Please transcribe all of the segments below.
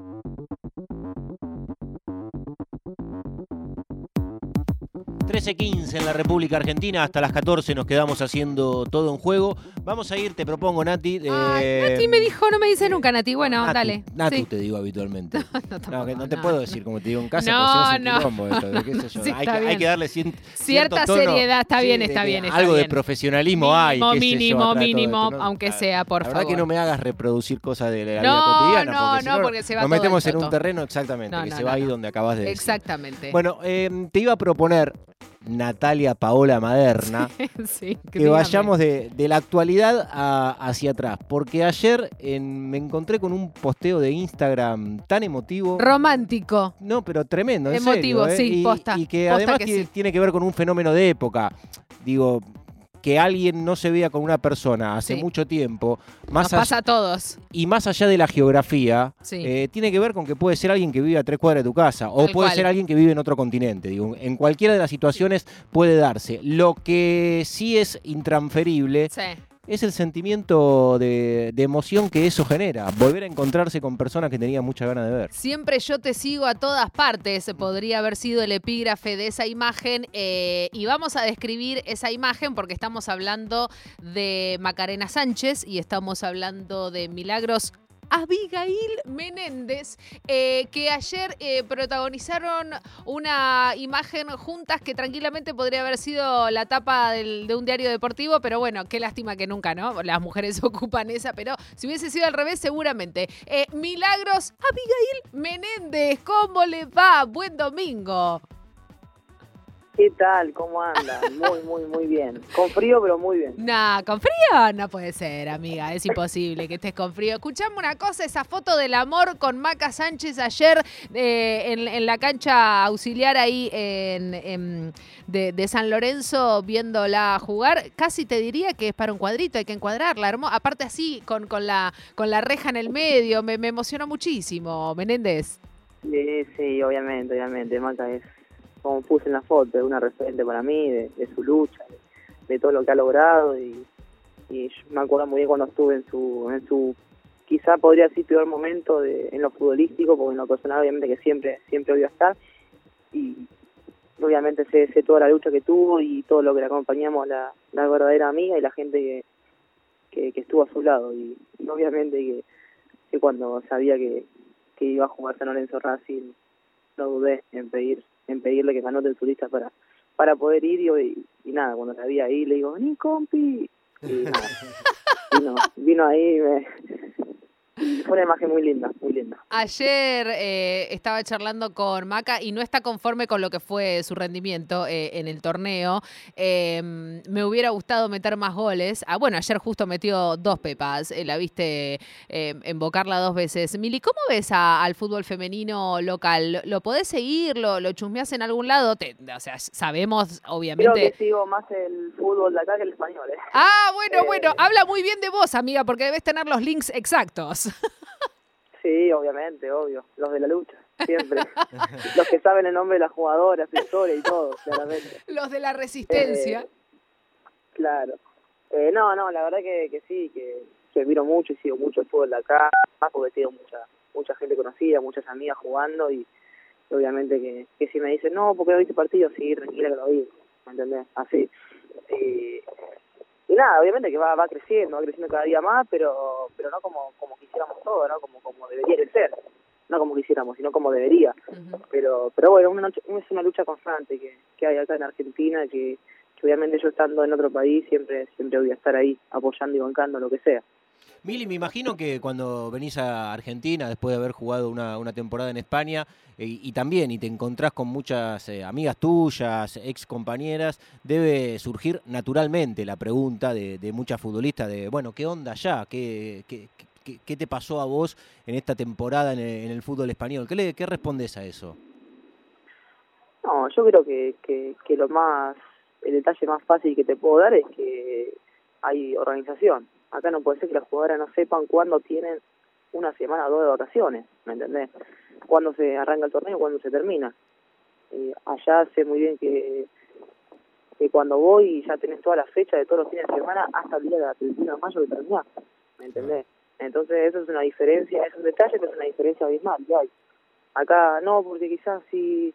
you 13.15 en la República Argentina, hasta las 14 nos quedamos haciendo todo en juego. Vamos a ir, te propongo, Nati. Ay, eh, Nati me dijo, no me dice nunca Nati. Bueno, Natu, dale. Natu Sí. te digo habitualmente. No, No, tampoco, que no te no, puedo no. decir como te digo en casa, No, porque si no es un no. qué sé yo. Sí, hay, que, hay bien. que darle cien- Cierta tono. seriedad, está bien, Sí, está bien, está Algo de profesionalismo hay. Mínimo, qué sé yo, mínimo, mínimo, ¿no? aunque sea, por La verdad favor. que no me hagas reproducir cosas de la No, vida cotidiana. no, porque si no, porque se va Nos todo al metemos en un terreno exactamente, No, que no, se no, va ahí no. donde acabas de decir. Exactamente. Bueno, eh, te iba a proponer, Natalia Paola Maderna, sí, que vayamos de, de la actualidad a- hacia atrás. Porque ayer en- me encontré con un posteo de Instagram tan emotivo. Romántico. No, pero tremendo, en Emotivo, serio, ¿eh? sí, y, posta, y que posta además que tiene, sí. tiene que ver con un fenómeno de época. Digo, que alguien no se vea con una persona hace Sí. mucho tiempo, Nos más allá- pasa a todos. y más allá de la geografía, Sí. eh, tiene que ver con que puede ser alguien que vive a tres cuadras de tu casa o Tal puede cual. ser alguien que vive en otro continente. Digo, en cualquiera de las situaciones puede darse. Lo que sí es intransferible Sí. Es el sentimiento de, emoción que eso genera. Volver a encontrarse con personas que tenía mucha ganas de ver. Siempre yo te sigo a todas partes, podría haber sido el epígrafe de esa imagen. eh, y vamos a describir esa imagen porque estamos hablando de Macarena Sánchez y estamos hablando de Milagros. Abigail Menéndez, eh, que ayer eh, protagonizaron una imagen juntas que tranquilamente podría haber sido la tapa de un diario deportivo, pero bueno, qué lástima que nunca, ¿no? Las mujeres ocupan esa, pero si hubiese sido al revés, seguramente. Eh, Milagros, Abigail Menéndez, ¿cómo le va? Buen domingo. ¿Qué tal? ¿Cómo andan? Muy, muy, muy bien. Con frío, pero muy bien. Nah, con frío no puede ser, amiga. Es imposible que estés con frío. Escuchame una cosa, esa foto del amor con Maca Sánchez ayer eh, en, en la cancha auxiliar ahí en, en- de, de San Lorenzo viéndola jugar, casi te diría que es para un cuadrito, hay que encuadrarla. hermo- Aparte así, con, con, la, con la reja en el medio, me, me emocionó muchísimo, Menéndez. Sí, sí, obviamente, obviamente. Maca es, como puse en la foto, es una referente para mí de, de su lucha, de, todo lo que ha logrado. Y, yo me acuerdo muy bien cuando estuve en su, en su quizá podría decir peor momento de, en lo futbolístico, porque en lo personal obviamente que siempre, siempre voy a estar. Y obviamente sé, sé toda la lucha que tuvo y todo lo que le acompañamos, la, la verdadera amiga y la gente que, que, estuvo a su lado. Y, y obviamente que, que cuando sabía que, que iba a jugar San Lorenzo Racing, no dudé en pedir en pedirle que me anoten su lista para para poder ir y, y nada, cuando la vi ahí le digo, vení compi, y nada, vino, vino ahí y me, fue una imagen muy linda, muy linda. Ayer eh, estaba charlando con Maca y no está conforme con lo que fue su rendimiento eh, en el torneo. Eh, me hubiera gustado meter más goles. Ah, bueno, ayer justo metió dos pepas. eh, la viste invocarla dos veces. Mili, ¿cómo ves a- al fútbol femenino local? ¿Lo, podés seguir? ¿Lo, lo chusmeás en algún lado? Te- o sea, sabemos, Creo obviamente. que sigo más el fútbol de acá que el español, ¿eh? Ah, bueno, bueno, habla muy bien de vos, amiga, porque debes tener los links exactos. Sí, obviamente, obvio, los de la lucha, siempre. los que saben el nombre de las jugadoras, su historia y todo, claramente. los de la resistencia. Eh, claro. Eh, no, no, la verdad que, que sí, que, que miro mucho y sigo mucho el fútbol de acá, más porque tengo mucha mucha gente conocida, muchas amigas jugando y obviamente que, que si me dicen, no, porque no viste partido, sí, tranquila que lo vi, ¿me entendés? Así. Y, y nada, obviamente que va, va creciendo, va creciendo cada día más, pero pero no como todo, ¿no? Como como debería de ser. No como quisiéramos, sino como debería pero pero bueno una es una lucha constante que, que hay acá en Argentina que, que obviamente yo estando en otro país siempre siempre voy a estar ahí apoyando y bancando lo que sea Mili, me imagino que cuando venís a Argentina, después de haber jugado una, una temporada en España, eh, y también, y te encontrás con muchas eh, amigas tuyas, ex compañeras, debe surgir naturalmente la pregunta de, de muchas futbolistas de, bueno, ¿qué onda ya? ¿Qué, qué, qué- qué te pasó a vos en esta temporada en el, en el fútbol español? ¿Qué, le, ¿Qué respondes a eso? no yo creo que, que que lo más el detalle más fácil que te puedo dar es que hay organización acá no puede ser que las jugadoras no sepan cuándo tienen una semana o dos de vacaciones ¿me entendés? cuándo se arranca el torneo cuándo se termina Eh, allá sé muy bien que que cuando voy ya tenés toda la fecha de todos los fines de semana hasta el día del 31 de mayo que terminás, ¿me entendés? Entonces eso es una diferencia, es un detalle, pero es una diferencia abismal que hay. Acá no, porque quizás si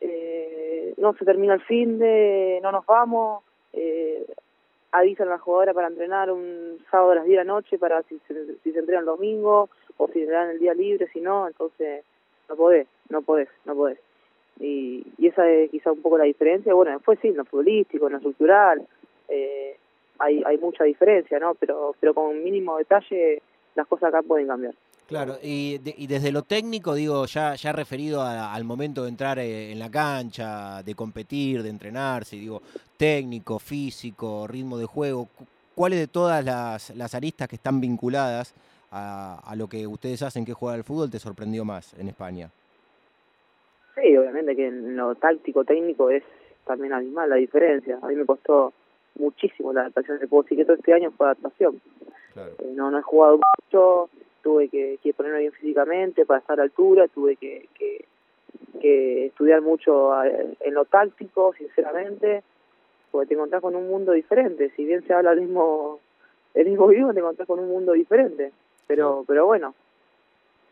eh, no se termina el fin de, no nos vamos, eh, avisan a la jugadora para entrenar un sábado a las 10 de la noche para si se, si se entrena el domingo o si le dan el día libre, si no, entonces no podés, no podés, no podés. Y, y esa es quizá un poco la diferencia. Bueno, después sí, en lo futbolístico, en lo estructural, eh, hay, hay mucha diferencia, ¿no? Pero, pero con un mínimo detalle las cosas acá pueden cambiar. Claro, y, y desde lo técnico, digo, ya, ya referido al momento de entrar eh, en la cancha, de competir, de entrenarse, digo, técnico, físico, ritmo de juego, ¿cuáles de todas las, las aristas que están vinculadas a, a, lo que ustedes hacen, que jugar al fútbol, te sorprendió más en España? Sí, obviamente que en lo táctico, técnico es también abismal la diferencia. A mí me costó muchísimo la adaptación. de puedo decir que todo este año fue adaptación. Claro. Eh, no, no he jugado mucho, tuve que, que, ponerme bien físicamente para estar a altura, tuve que, que, que estudiar mucho en lo táctico, sinceramente, porque te encontrás con un mundo diferente. Si bien se habla el mismo, el mismo idioma, te encontrás con un mundo diferente. Pero, sí. pero bueno,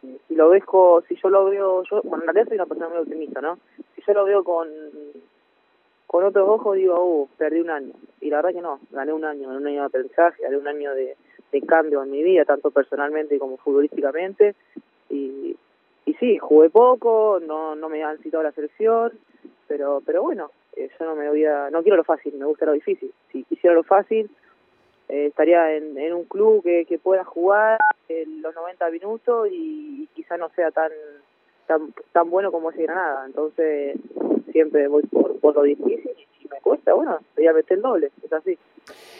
si lo ves, con, si yo lo veo, yo, bueno, en realidad soy una persona muy optimista, ¿no? Si yo lo veo con con otros ojos digo, uh, perdí un año. Y la verdad que no, gané un año, un año de aprendizaje, gané un año de, cambio en mi vida, tanto personalmente como futbolísticamente. Y, y sí, jugué poco, no, no me han citado a la selección, pero, pero bueno, eh, yo no me voy a, no quiero lo fácil, me gusta lo difícil. Si quisiera lo fácil, eh, estaría en, en un club que, que pueda jugar en los 90 minutos y, y quizá no sea tan, tan, tan bueno como ese Granada. Entonces, siempre voy por, por lo difícil y me cuesta, bueno, voy a meter el doble, es así.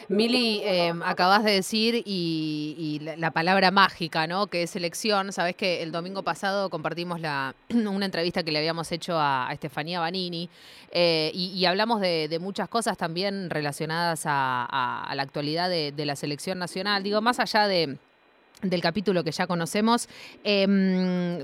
Mili, eh, acabas de decir y, y la, la, palabra mágica, ¿no? Que es selección. Sabes que el domingo pasado compartimos la, una entrevista que le habíamos hecho a, Estefanía Banini eh, y, hablamos de, muchas cosas también relacionadas a, la actualidad de la selección nacional. Digo, más allá de del capítulo que ya conocemos, eh,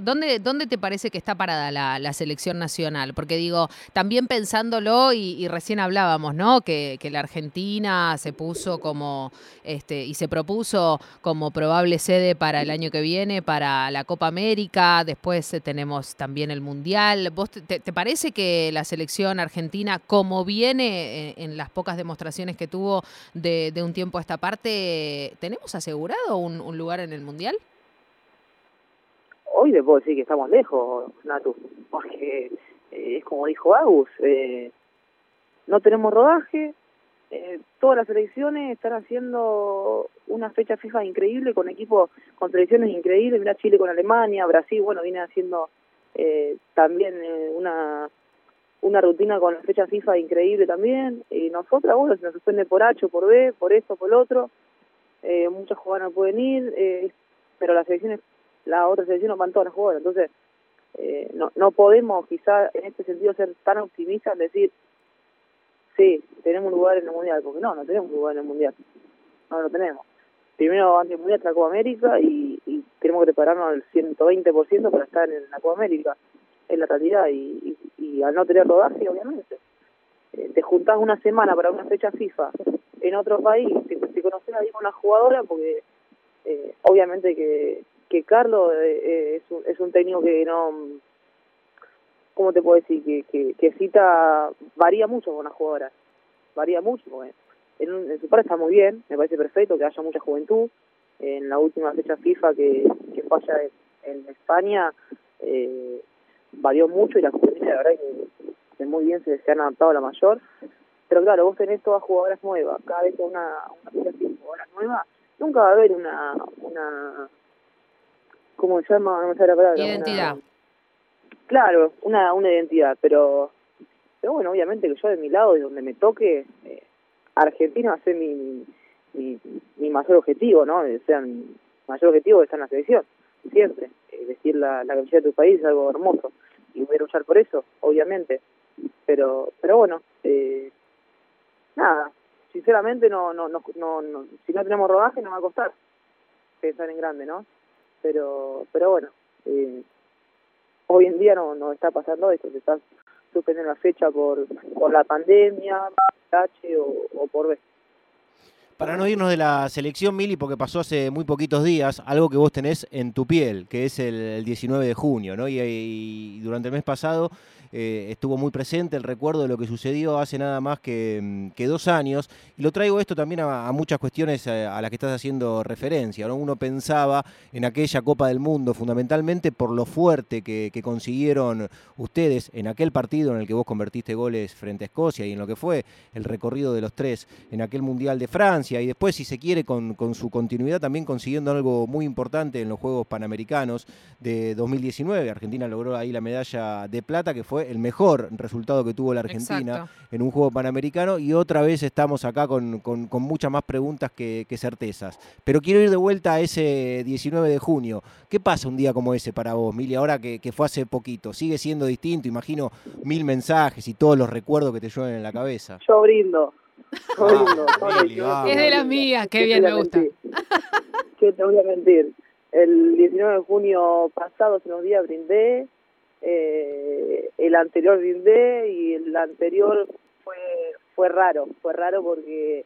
¿dónde, ¿dónde te parece que está parada la, selección nacional? Porque digo, también pensándolo y, recién hablábamos, ¿no? Que, que, la Argentina se puso como, este, y se propuso como probable sede para el año que viene, para la Copa América, después tenemos también el Mundial. ¿Vos te, parece que la selección argentina, como viene en, en las pocas demostraciones que tuvo de, de, un tiempo a esta parte, tenemos asegurado un, un lugar en el Mundial? Hoy le puedo decir que estamos lejos, Natu, porque eh, es como dijo Agus, eh, no tenemos rodaje, eh, todas las selecciones están haciendo una fecha fija increíble con equipos, con selecciones increíbles, mira Chile con Alemania, Brasil, bueno, viene haciendo eh, también eh, una una rutina con la fecha FIFA increíble también, y nosotras, bueno, se nos suspende por H, por B, por esto, por lo otro, eh, muchas jugadoras no pueden ir, eh, pero las selecciones, las otras selecciones van todas las jugadoras, entonces eh, no, no podemos quizá en este sentido ser tan optimistas, decir, sí, tenemos un lugar en el Mundial, porque no, no tenemos un lugar en el Mundial, no lo tenemos. Primero antes del Mundial la Copa América y, y tenemos que prepararnos al 120% para estar en la Copa América, es la realidad, y, y, y al no tener rodaje, obviamente, eh, te juntás una semana para una fecha FIFA en otro país, te, te conoces ahí con una jugadora, porque eh, obviamente que, que Carlos eh, es, un, es un técnico que no, ¿cómo te puedo decir? Que, que, que cita, varía mucho con las jugadoras, varía mucho, porque en, un, en su parte está muy bien, me parece perfecto que haya mucha juventud, en la última fecha FIFA que, que fue allá en, España, eh, varió mucho y la juventud la verdad que, que muy bien se, se han adaptado a la mayor, pero claro, vos tenés todas jugadoras nuevas, cada vez con una, una jugadora nueva, nunca va a haber una, una ¿cómo se llama? No me sale la palabra. Identidad. Una, claro, una, una identidad, pero, pero bueno, obviamente que yo de mi lado, de donde me toque, eh, Argentina va a ser mi, mi, mi mayor objetivo, ¿no? O sea, mi mayor objetivo es estar en la selección, siempre. Eh, decir la, la camiseta de tu país es algo hermoso y voy a luchar por eso, obviamente. Pero, pero bueno, eh, nada, sinceramente no, no, no, no, si no tenemos rodaje no va a costar pensar en grande, ¿no? Pero, pero bueno, eh, hoy en día no, no está pasando esto, se está suspendiendo la fecha por, por la pandemia, H o, o por B. Para no irnos de la selección, Mili, porque pasó hace muy poquitos días, algo que vos tenés en tu piel, que es el, 19 de junio, ¿no? y durante el mes pasado eh, estuvo muy presente el recuerdo de lo que sucedió hace nada más que, mm, dos años. Y lo traigo esto también a, muchas cuestiones eh, a, las que estás haciendo referencia. Uno pensaba en aquella Copa del Mundo, fundamentalmente por lo fuerte que, consiguieron ustedes en aquel partido en el que vos convertiste goles frente a Escocia y en lo que fue el recorrido de los tres en aquel Mundial de Francia. Y después, si se quiere, con, con su continuidad también consiguiendo algo muy importante en los Juegos Panamericanos de 2019. Argentina logró ahí la medalla de plata, que fue el mejor resultado que tuvo la Argentina en un juego panamericano y otra vez estamos acá con, muchas más preguntas que, certezas. Pero quiero ir de vuelta a ese 19 de junio. ¿Qué pasa un día como ese para vos, Mili, ahora que, fue hace poquito? ¿Sigue siendo distinto? Imagino mil mensajes y todos los recuerdos que te llueven en la cabeza. Yo brindo. es de las mías, qué bien me gusta. ¿Qué te voy a mentir? El 19 de junio pasado, hace unos días, brindé eh, el anterior brindé y el anterior fue fue raro, fue raro porque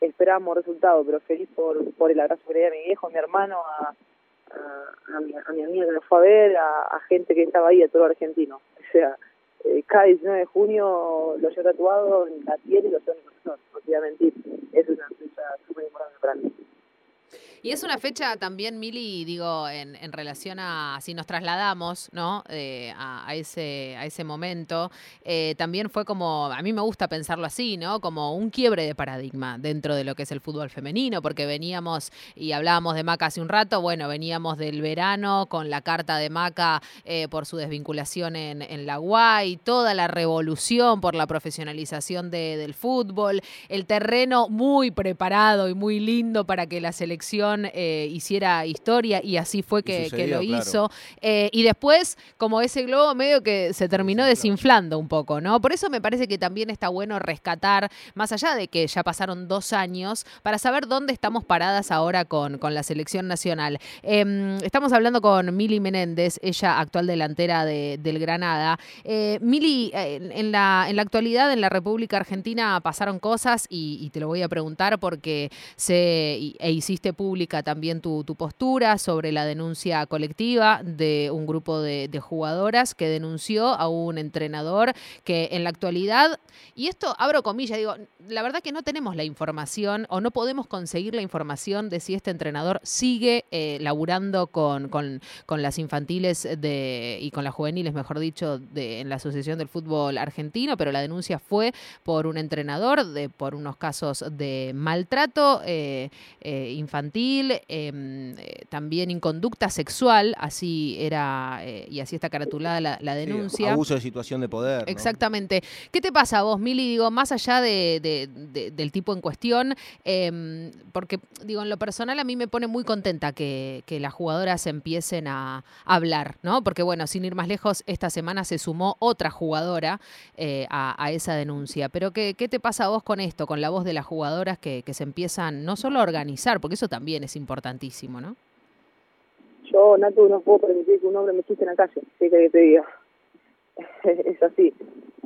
esperábamos resultados, pero feliz por, por el abrazo que le di a mi viejo, a mi hermano, a, a, mi, a mi amiga que nos fue a ver, a, gente que estaba ahí, a todo argentino. O sea, eh, cada 19 de junio lo llevo tatuado en la piel y lo tengo en el corazón, no te voy a mentir. Es una fecha súper importante para mí. Y es una fecha también, Mili, digo, en, en relación a si nos trasladamos, ¿no? Eh, a, ese, a ese momento, eh, también fue como, a mí me gusta pensarlo así, ¿no? Como un quiebre de paradigma dentro de lo que es el fútbol femenino, porque veníamos, y hablábamos de Maca hace un rato, bueno, veníamos del verano con la carta de Maca eh, por su desvinculación en, en la UAI, toda la revolución por la profesionalización de, del fútbol, el terreno muy preparado y muy lindo para que la selección eh, hiciera historia y así fue que, lo hizo. Eh, y después, como ese globo medio que se terminó desinflando un poco, ¿no? Por eso me parece que también está bueno rescatar, más allá de que ya pasaron dos años, para saber dónde estamos paradas ahora con, con la selección nacional. Em, estamos hablando con Mili Menéndez, ella actual delantera de, del Granada. Eh, Mili, en, la, en la actualidad en la República Argentina pasaron cosas y, te lo voy a preguntar porque se e hiciste público también tu, postura sobre la denuncia colectiva de un grupo de, jugadoras que denunció a un entrenador que en la actualidad, y esto abro comillas, digo, la verdad que no tenemos la información o no podemos conseguir la información de si este entrenador sigue eh, laburando con, con, las infantiles de, y con las juveniles, mejor dicho, de, en la Asociación del Fútbol Argentino, pero la denuncia fue por un entrenador, de, por unos casos de maltrato eh, eh, infantil Em, eh, también inconducta sexual, así era eh, y así está caratulada la, denuncia. abuso de situación de poder. Exactamente. ¿Qué te pasa a vos, Mili? Digo, más allá de, del tipo en cuestión, em, porque digo, en lo personal a mí me pone muy contenta que, las jugadoras empiecen a, hablar, ¿no? Porque bueno, sin ir más lejos, esta semana se sumó otra jugadora eh, a, esa denuncia. Pero ¿qué, ¿qué, te pasa a vos con esto, con la voz de las jugadoras que, que se empiezan no solo a organizar, porque eso también es importantísimo, ¿no? Yo, Natu, no puedo permitir que un hombre me chiste en la calle, sí que te diga. es así.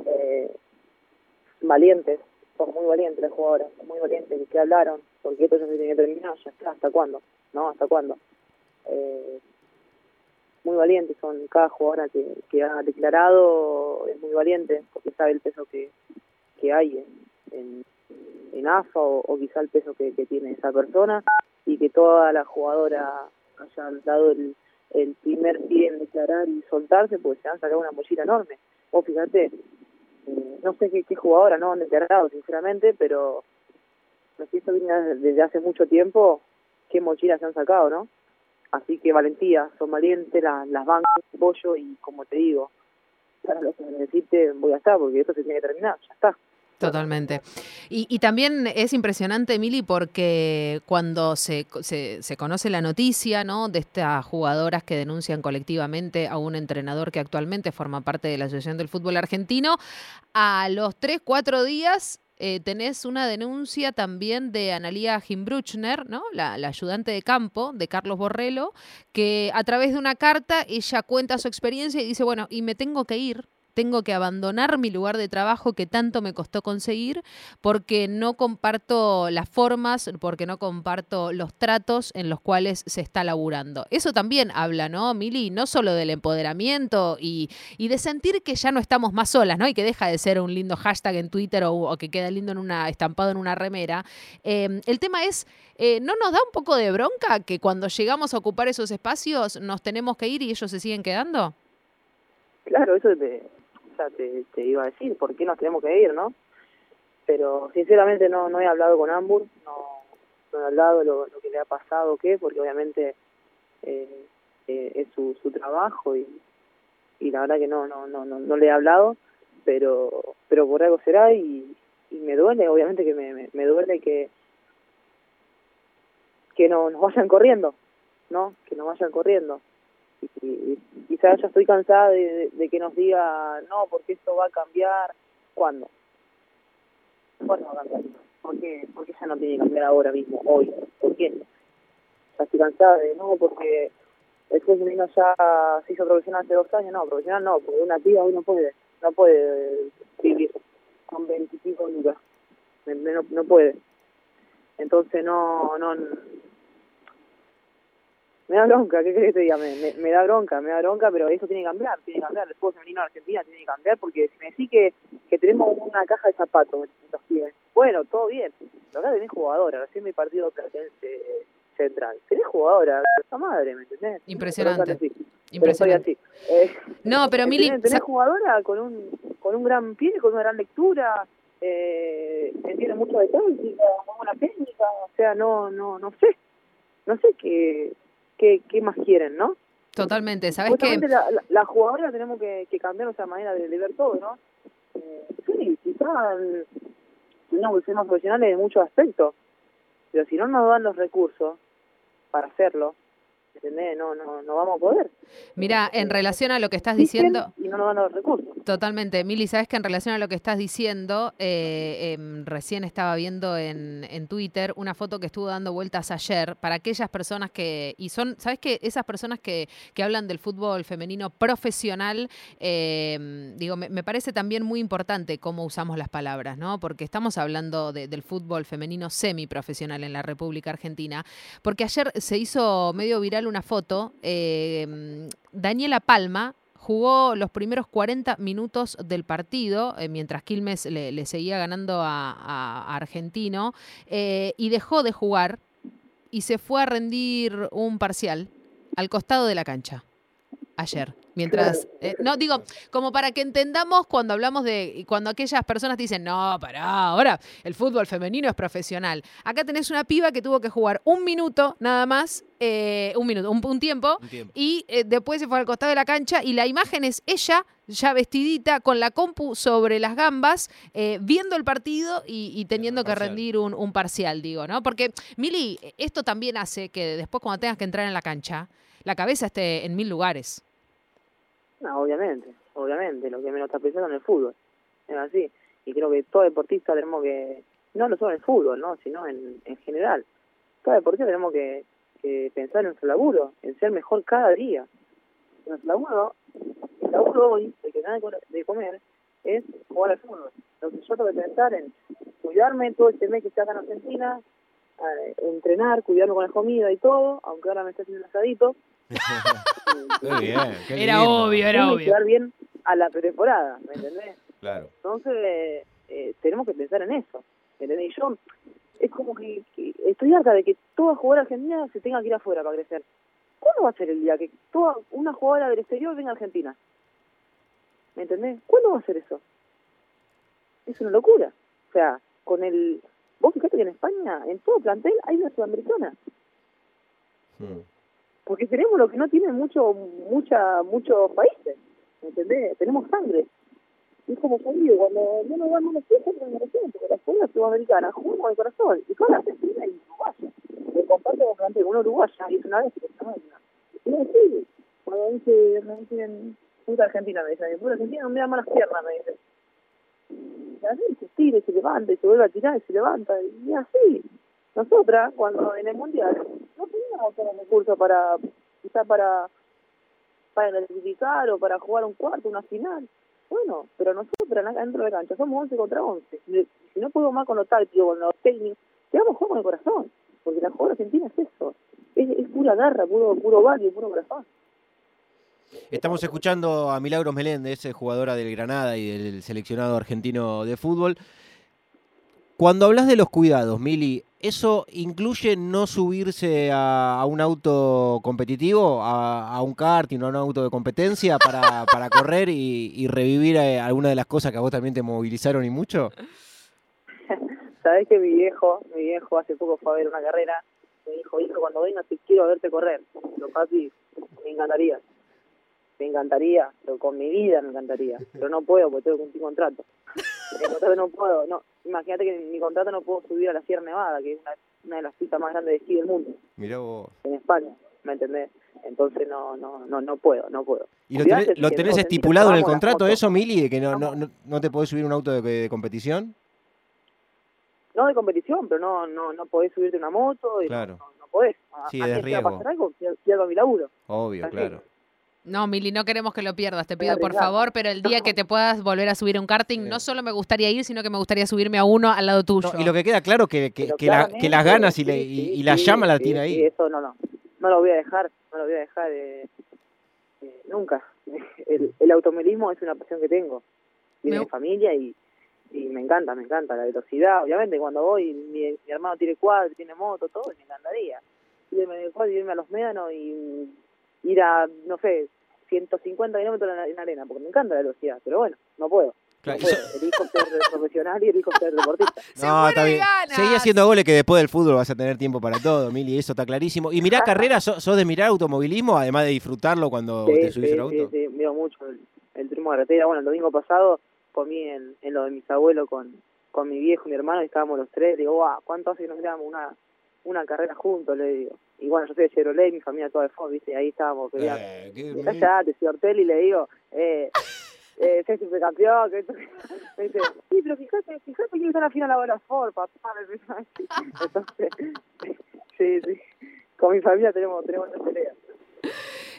Eh, valientes, son muy valientes las jugadoras, muy valientes, que hablaron, porque esto ya se tiene que terminar, ya está, ¿hasta cuándo? ¿No? ¿Hasta cuándo? Eh, muy valientes son cada jugadora que, ha declarado, es muy valiente, porque sabe el peso que, que hay en, en, AFA o, o, quizá el peso que tiene esa persona y que todas las jugadoras hayan dado el, el primer pie en declarar y soltarse, pues se han sacado una mochila enorme. O fíjate, eh, no sé qué, qué jugadora no han declarado, sinceramente, pero si esto viene desde hace mucho tiempo, qué mochilas se han sacado, ¿no? Así que valentía, son valientes, las, las bancas, apoyo y como te digo, para lo que necesite voy a estar, porque esto se tiene que terminar, ya está. Totalmente. Y, también es impresionante, Mili, porque cuando se, se, conoce la noticia ¿no? de estas jugadoras que denuncian colectivamente a un entrenador que actualmente forma parte de la Asociación del Fútbol Argentino, a los tres, cuatro días eh, tenés una denuncia también de Analía Gimbruchner, ¿no? La, la, ayudante de campo de Carlos Borrello, que a través de una carta ella cuenta su experiencia y dice, bueno, y me tengo que ir tengo que abandonar mi lugar de trabajo que tanto me costó conseguir porque no comparto las formas, porque no comparto los tratos en los cuales se está laburando. Eso también habla, ¿no, Mili? No solo del empoderamiento y, de sentir que ya no estamos más solas, ¿no? Y que deja de ser un lindo hashtag en Twitter o, que queda lindo en una, estampado en una remera. Em, el tema es, eh, ¿no nos da un poco de bronca que cuando llegamos a ocupar esos espacios nos tenemos que ir y ellos se siguen quedando? Claro, eso te, iba a decir, ¿por qué nos tenemos que ir, no? Pero sinceramente no, no he hablado con Ambur, no, no he hablado lo, lo que le ha pasado, qué, porque obviamente eh, eh, es su, su trabajo y, la verdad que no, no, no, no, le he hablado, pero, pero por algo será y, y me duele, obviamente que me, me, duele que, que no nos vayan corriendo, ¿no? Que nos vayan corriendo y, quizás ya estoy cansada de, que nos diga, no, porque esto va a cambiar. ¿Cuándo? ¿Cuándo va a cambiar? ¿Por qué, ¿Por qué ya no tiene que cambiar ahora mismo, hoy? ¿Por qué? Ya estoy cansada de, no, porque el femenino ya se hizo profesional hace dos años. No, profesional no, porque una tía hoy no puede, no puede vivir con 25 lucas. No, no puede. Entonces no, no, me da bronca, ¿qué crees que te diga? Me, me, da bronca, me da bronca, pero eso tiene que cambiar, tiene que cambiar. El fútbol femenino en Argentina tiene que cambiar porque si me decís que, que tenemos una caja de zapatos los pibes, bueno, todo bien, pero acá tenés jugadora, recién mi partido pertenece central. Tenés jugadora, esa madre, ¿me entendés? Impresionante. Impresionante. Eh, no, pero Mili... Tenés, jugadora con un, con un gran pie, con una gran lectura, eh, entiende mucho de técnica, muy buena técnica, o sea, no, no, no sé, no sé qué qué, más quieren, ¿no? Totalmente, ¿sabes qué? La, la, la, jugadora tenemos que, cambiar nuestra manera de, ver todo, ¿no? Eh, sí, quizás no ser más profesionales en muchos aspectos, pero si no nos dan los recursos para hacerlo, no, no, no vamos a poder. Mira, en relación a lo que estás diciendo... Y no nos dan los recursos. Totalmente. Mili, sabes que en relación a lo que estás diciendo, eh, em, recién estaba viendo en, en, Twitter una foto que estuvo dando vueltas ayer para aquellas personas que, y son, ¿sabes que Esas personas que, que hablan del fútbol femenino profesional, em, digo, me, parece también muy importante cómo usamos las palabras, ¿no? Porque estamos hablando del fútbol femenino semiprofesional en la República Argentina, porque ayer se hizo medio viral una foto, em, Daniela Palma, jugó los primeros 40 minutos del partido, eh, mientras Quilmes le, seguía ganando a, Argentino, eh, y dejó de jugar y se fue a rendir un parcial al costado de la cancha ayer. Mientras, eh, no digo, como para que entendamos cuando hablamos de, cuando aquellas personas dicen, no, pará, ahora el fútbol femenino es profesional. Acá tenés una piba que tuvo que jugar un minuto nada más, eh, un minuto, un, tiempo, y eh, después se fue al costado de la cancha y la imagen es ella ya vestidita con la compu sobre las gambas, viendo el partido y, teniendo que rendir un, un parcial, digo, ¿no? Porque, Mili, esto también hace que después cuando tengas que entrar en la cancha, la cabeza esté en mil lugares. No, obviamente, obviamente, lo que menos está pensando en el fútbol. Es así. Y creo que todo deportista tenemos que, no no solo en el fútbol, ¿no? sino en, en general, todo deportista tenemos que, pensar en nuestro laburo, en ser mejor cada día. Nuestro laburo, el laburo hoy, el que nada de comer, es jugar al fútbol. Entonces yo tengo que pensar en cuidarme todo este mes que está acá en Argentina, eh, entrenar, cuidarme con la comida y todo, aunque ahora me está haciendo un asadito, era obvio, era obvio. Llegar bien a la pretemporada, ¿me entendés? Claro. Entonces, eh, tenemos que pensar en eso, ¿me entendés? Y yo, es como que, estoy harta de que toda jugadora argentina se tenga que ir afuera para crecer. ¿Cuándo va a ser el día que toda una jugadora del exterior venga a Argentina? ¿Me entendés? ¿Cuándo va a ser eso? Es una locura. O sea, con el... Vos fíjate que en España, en todo plantel, hay una sudamericana. Hmm porque tenemos lo que no tienen mucho, mucha, muchos países, ¿entendés? Tenemos sangre. es como salido, cuando no nos damos los pies, no nos porque la escuela sudamericana jugamos de corazón, y con la Argentina y Uruguaya. Me comparto con una uruguaya, y es una vez que Y así, cuando dice, me dicen, puta Argentina, me dicen, puta Argentina no me da malas piernas, me dicen. Y así se tira y se levanta, y se vuelve a tirar y se levanta, y así. Nosotras, cuando en el Mundial, teníamos los recursos para, quizá para, para clasificar o para jugar un cuarto, una final. Bueno, pero nosotros dentro de la cancha somos 11 contra 11. Si no puedo más con lo táctico, con los técnicos, quedamos juego con el corazón. Porque la jugada argentina es eso. Es, es pura garra, puro, puro barrio, puro corazón. Estamos escuchando a Milagros Meléndez, eh, jugadora del Granada y del seleccionado argentino de fútbol. Cuando hablas de los cuidados, Mili, ¿eso incluye no subirse a, a un auto competitivo, a, a, un karting o a un auto de competencia para, para correr y, y revivir eh, alguna de las cosas que a vos también te movilizaron y mucho? Sabés que mi viejo, mi viejo hace poco fue a ver una carrera, me dijo, hijo, cuando vengas te quiero verte correr. Lo papi, me encantaría. Me encantaría, pero con mi vida me encantaría. Pero no puedo porque tengo que cumplir contrato. Contrato no puedo, no. Imagínate que en mi contrato no puedo subir a la Sierra Nevada, que es una, una de las pistas más grandes de esquí del mundo. Mirá vos. En España, ¿me entendés? Entonces no, no, no, no puedo, no puedo. ¿Y lo tenés, ¿lo tenés estipulado en el contrato eso, Mili, de que no, no, no, no te podés subir un auto de, de competición? no de competición, pero no no no podés subirte una moto y claro. no, no, podés. Sí, a, riesgo. pasar algo, pierdo mi laburo. Obvio, Así. claro. No, Mili, no queremos que lo pierdas, te pido por favor, pero el día que te puedas volver a subir a un karting, Sí. no solo me gustaría ir, sino que me gustaría subirme a uno al lado tuyo. No, y lo que queda claro que, que, la- que las ganas y, le- y, la sí, llama la sí, tiene sí, ahí. eso no, no. No lo voy a dejar, no lo voy a dejar eh, eh, nunca. El, el automovilismo es una pasión que tengo. Viene Me- de familia y, y me encanta, me encanta la velocidad. Obviamente cuando voy, mi, mi hermano tiene cuadro, tiene moto, todo, y me encantaría. Irme de cuadro, irme a los médanos y ir a, no sé, 150 kilómetros en arena, porque me encanta la velocidad, pero bueno, no puedo. Claro, no y puedo. Elijo ser profesional y elijo ser deportista. No, está bien. Seguí haciendo goles que después del fútbol vas a tener tiempo para todo, Mili, eso está clarísimo. Y mirá carreras, ¿sos, sos de mirar automovilismo, además de disfrutarlo cuando Sí, te subís sí, al auto? sí, sí, miro mucho el, el turismo de carretera. Bueno, el domingo pasado comí en, en lo de mis abuelos con, con mi viejo y mi hermano y estábamos los tres. Digo, guau, ¿cuánto hace que nos mirábamos una, una carrera juntos? Le digo. Y bueno, yo soy de Chevrolet, mi familia toda de Ford, ¿viste? Y ahí estábamos peleando. Eh, Y Callate, señor Telly, le digo, eh, eh, soy supercampeón, que esto... Me dice, sí, pero fíjate, fíjate que está en la final ahora Ford, papá. Entonces, sí, sí. Con mi familia tenemos, tenemos esta pelea.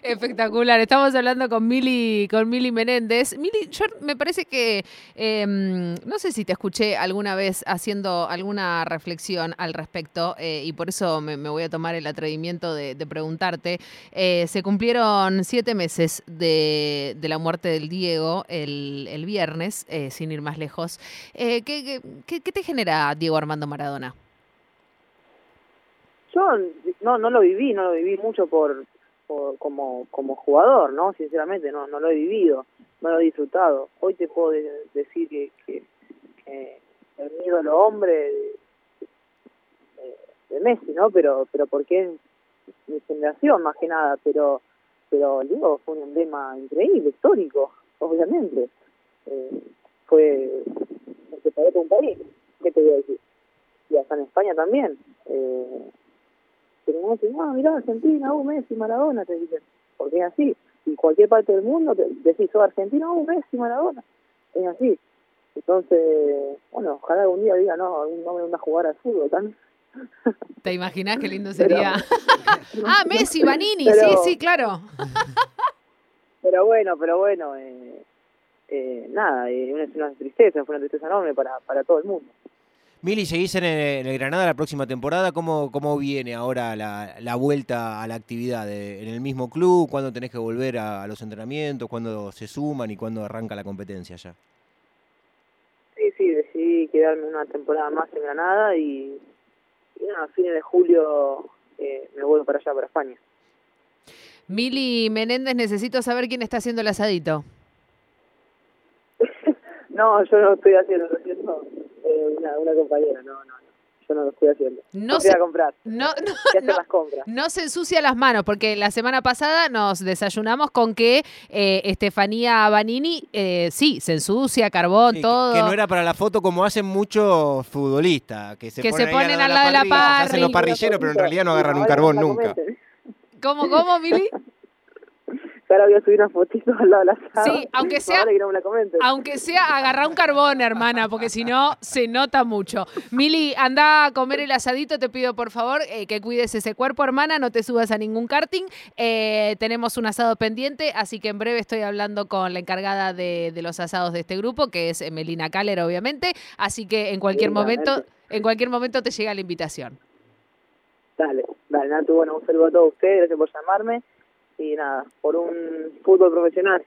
Espectacular. Estamos hablando con Mili, con Mili Menéndez. Mili, yo me parece que eh, no sé si te escuché alguna vez haciendo alguna reflexión al respecto eh, y por eso me, voy a tomar el atrevimiento de, preguntarte. Eh, se cumplieron siete meses de, la muerte del Diego el, viernes, eh, sin ir más lejos. ¿qué, qué, qué- qué te genera Diego Armando Maradona? Yo no no lo viví, no lo viví mucho por, como como jugador, ¿no? Sinceramente, no no lo he vivido, no lo he disfrutado. Hoy te puedo de- decir que, que, que el ídolo hombre de, de- Messi, ¿no? Pero pero porque es mi generación más que nada, pero pero Diego fue un emblema increíble, histórico, obviamente. Eh, fue se paró todo un país, ¿qué te voy a decir? Y acá en España también. Eh, pero no dicen, ah, mirá, Argentina, uh, Messi, Maradona, te dicen, porque es así. Y cualquier parte del mundo te decís, sos argentino, uh, Messi, Maradona. Es así. Entonces, bueno, ojalá algún día diga, no, no me voy a jugar al fútbol también. ¿Te imaginas qué lindo Pero- sería? ah, Messi, Vanini, Pero- sí, sí, claro. Pero bueno, pero bueno, eh, eh, nada, eh, una, es una tristeza, fue una tristeza enorme para, para todo el mundo. Mili, seguís en el, en el Granada la próxima temporada. ¿Cómo, cómo viene ahora la, la vuelta a la actividad? de- ¿En el mismo club? ¿Cuándo tenés que volver a, a los entrenamientos? ¿Cuándo se suman y cuándo arranca la competencia ya? Sí, sí, decidí quedarme una temporada más en Granada y, y nada, a fines de julio eh, me vuelvo para allá, para España. Mili Menéndez, necesito saber quién está haciendo el asadito. No, yo no lo estoy haciendo, lo haciendo eh, una, una compañera, no, no, no, yo no lo estoy haciendo. No se- a comprar, No, no, no, las compras. no se ensucia las manos, porque la semana pasada nos desayunamos con que eh, Estefanía Vanini, eh, sí, se ensucia, carbón, Sí, todo. Que, no era para la foto como hacen muchos futbolistas, que se Que ponen, se ponen al lado de la parrilla, hacen los parrilleros, pero en realidad no agarran un carbón nunca. ¿Cómo, cómo, Mili? que ahora voy a subir una fotito al lado de la sala. Sí, aunque sea- Ahora que no me la comentes. Aunque sea agarrar un carbón, hermana, porque si no se nota mucho. Mili, anda a comer el asadito, te pido por favor eh, que cuides ese cuerpo, hermana, no te subas a ningún karting. Eh, tenemos un asado pendiente, así que en breve estoy hablando con la encargada de, de los asados de este grupo, que es Melina Caller, obviamente. Así que en cualquier momento, en cualquier momento te llega la invitación. Dale, dale, Natu, bueno, un saludo a todos ustedes, gracias por llamarme. Y nada, por un fútbol profesional.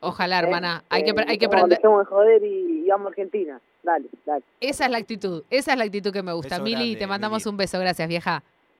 Ojalá, ¿eh? hermana. Hay que, Eh, hay que aprender. dejemos de joder y, y vamos a Argentina. Dale, dale. Esa es la actitud, esa es la actitud que me gusta. Beso Mili, grande, te mandamos Mili. un beso. Gracias, vieja.